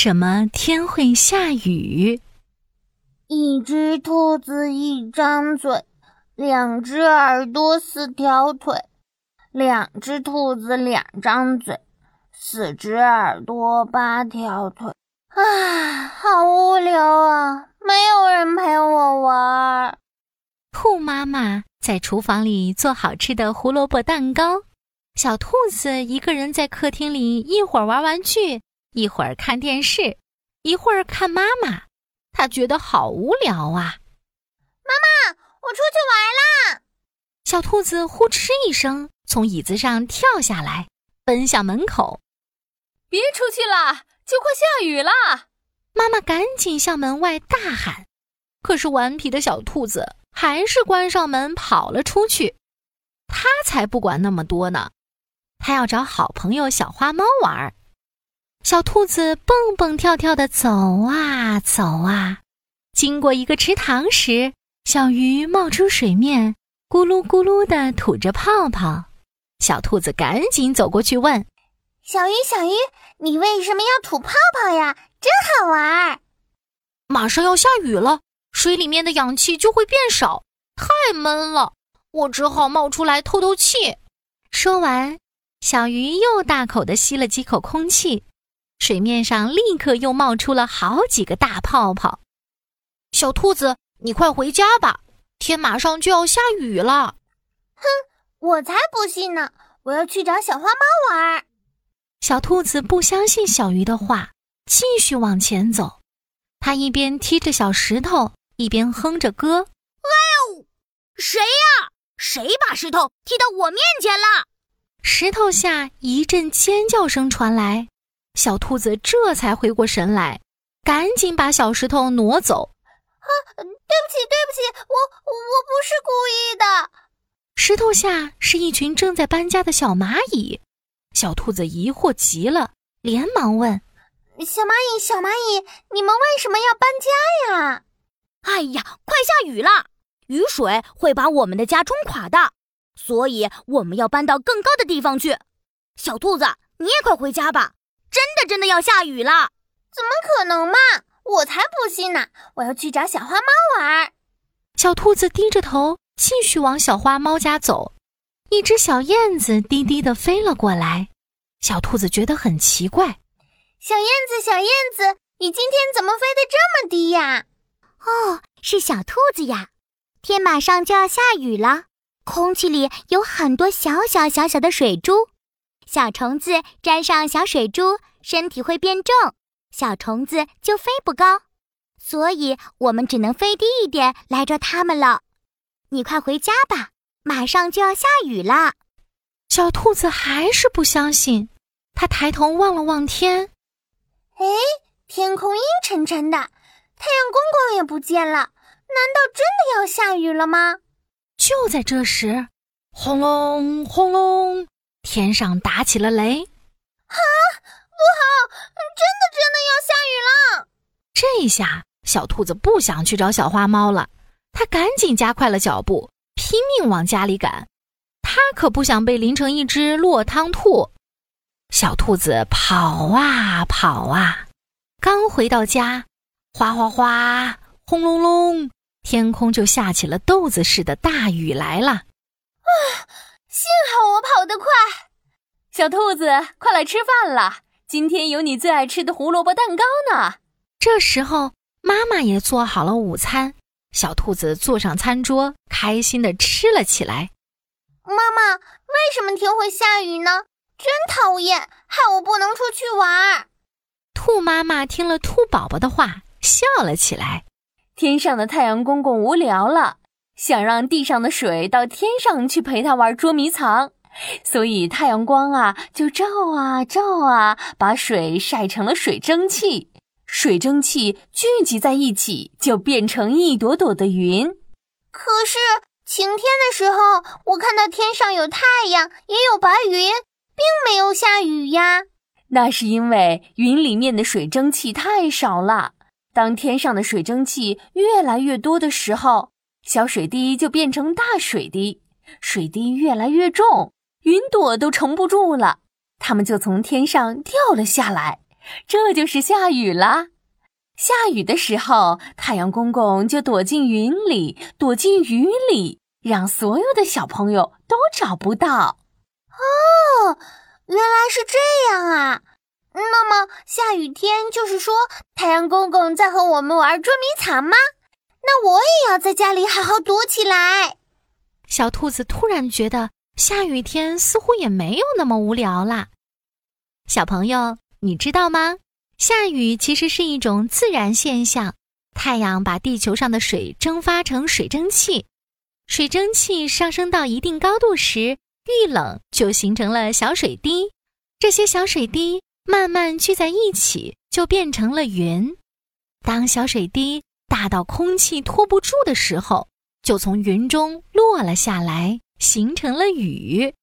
什么天会下雨？一只兔子一张嘴，两只耳朵四条腿，两只兔子两张嘴，四只耳朵八条腿。啊，好无聊啊！没有人陪我玩。兔妈妈在厨房里做好吃的胡萝卜蛋糕，小兔子一个人在客厅里，一会儿玩玩具，一会儿看电视，一会儿看妈妈。他觉得好无聊啊！妈妈，我出去玩啦！小兔子呼哧一声从椅子上跳下来，奔向门口。别出去了，就快下雨了！妈妈赶紧向门外大喊。可是顽皮的小兔子还是关上门跑了出去。他才不管那么多呢，他要找好朋友小花猫玩。小兔子蹦蹦跳跳的走啊走啊，经过一个池塘时，小鱼冒出水面，咕噜咕噜的吐着泡泡。小兔子赶紧走过去问：“小鱼，小鱼，你为什么要吐泡泡呀？真好玩！”马上要下雨了，水里面的氧气就会变少，太闷了，我只好冒出来透透气。说完，小鱼又大口的吸了几口空气。水面上立刻又冒出了好几个大泡泡。小兔子，你快回家吧，天马上就要下雨了。哼，我才不信呢！我要去找小花猫玩。小兔子不相信小鱼的话，继续往前走。它一边踢着小石头，一边哼着歌。哎呦，谁呀？谁把石头踢到我面前了？石头下一阵尖叫声传来。小兔子这才回过神来，赶紧把小石头挪走。啊，对不起，对不起，我我不是故意的。石头下是一群正在搬家的小蚂蚁，小兔子疑惑极了，连忙问：“小蚂蚁，小蚂蚁，你们为什么要搬家呀？”“哎呀，快下雨了，雨水会把我们的家冲垮的，所以我们要搬到更高的地方去。”小兔子，你也快回家吧。真的真的要下雨了？怎么可能嘛！我才不信呢！我要去找小花猫玩。小兔子低着头，继续往小花猫家走。一只小燕子低低的飞了过来，小兔子觉得很奇怪。小燕子，小燕子，你今天怎么飞得这么低呀？哦，是小兔子呀！天马上就要下雨了，空气里有很多小小小小的水珠。小虫子沾上小水珠，身体会变重，小虫子就飞不高，所以我们只能飞低一点来捉它们了。你快回家吧，马上就要下雨了。小兔子还是不相信，它抬头望了望天，哎，天空阴沉沉的，太阳公公也不见了，难道真的要下雨了吗？就在这时，轰隆轰隆。天上打起了雷，啊，不好！真的真的要下雨了！这下小兔子不想去找小花猫了，它赶紧加快了脚步，拼命往家里赶。它可不想被淋成一只落汤兔。小兔子跑啊跑啊，刚回到家，哗哗哗，轰隆隆，天空就下起了豆子似的大雨来了。啊！幸好我跑得快，小兔子，快来吃饭了！今天有你最爱吃的胡萝卜蛋糕呢。这时候，妈妈也做好了午餐，小兔子坐上餐桌，开心的吃了起来。妈妈，为什么天会下雨呢？真讨厌，害我不能出去玩。兔妈妈听了兔宝宝的话，笑了起来。天上的太阳公公无聊了。想让地上的水到天上去陪他玩捉迷藏，所以太阳光啊就照啊照啊，把水晒成了水蒸气。水蒸气聚集在一起，就变成一朵朵的云。可是晴天的时候，我看到天上有太阳，也有白云，并没有下雨呀。那是因为云里面的水蒸气太少了。当天上的水蒸气越来越多的时候，小水滴就变成大水滴，水滴越来越重，云朵都撑不住了，它们就从天上掉了下来，这就是下雨啦。下雨的时候，太阳公公就躲进云里，躲进雨里，让所有的小朋友都找不到。哦，原来是这样啊！那么下雨天就是说太阳公公在和我们玩捉迷藏吗？那我也要在家里好好躲起来。小兔子突然觉得下雨天似乎也没有那么无聊啦。小朋友，你知道吗？下雨其实是一种自然现象，太阳把地球上的水蒸发成水蒸气，水蒸气上升到一定高度时，遇冷就形成了小水滴，这些小水滴慢慢聚在一起，就变成了云。当小水滴大到空气托不住的时候，就从云中落了下来，形成了雨。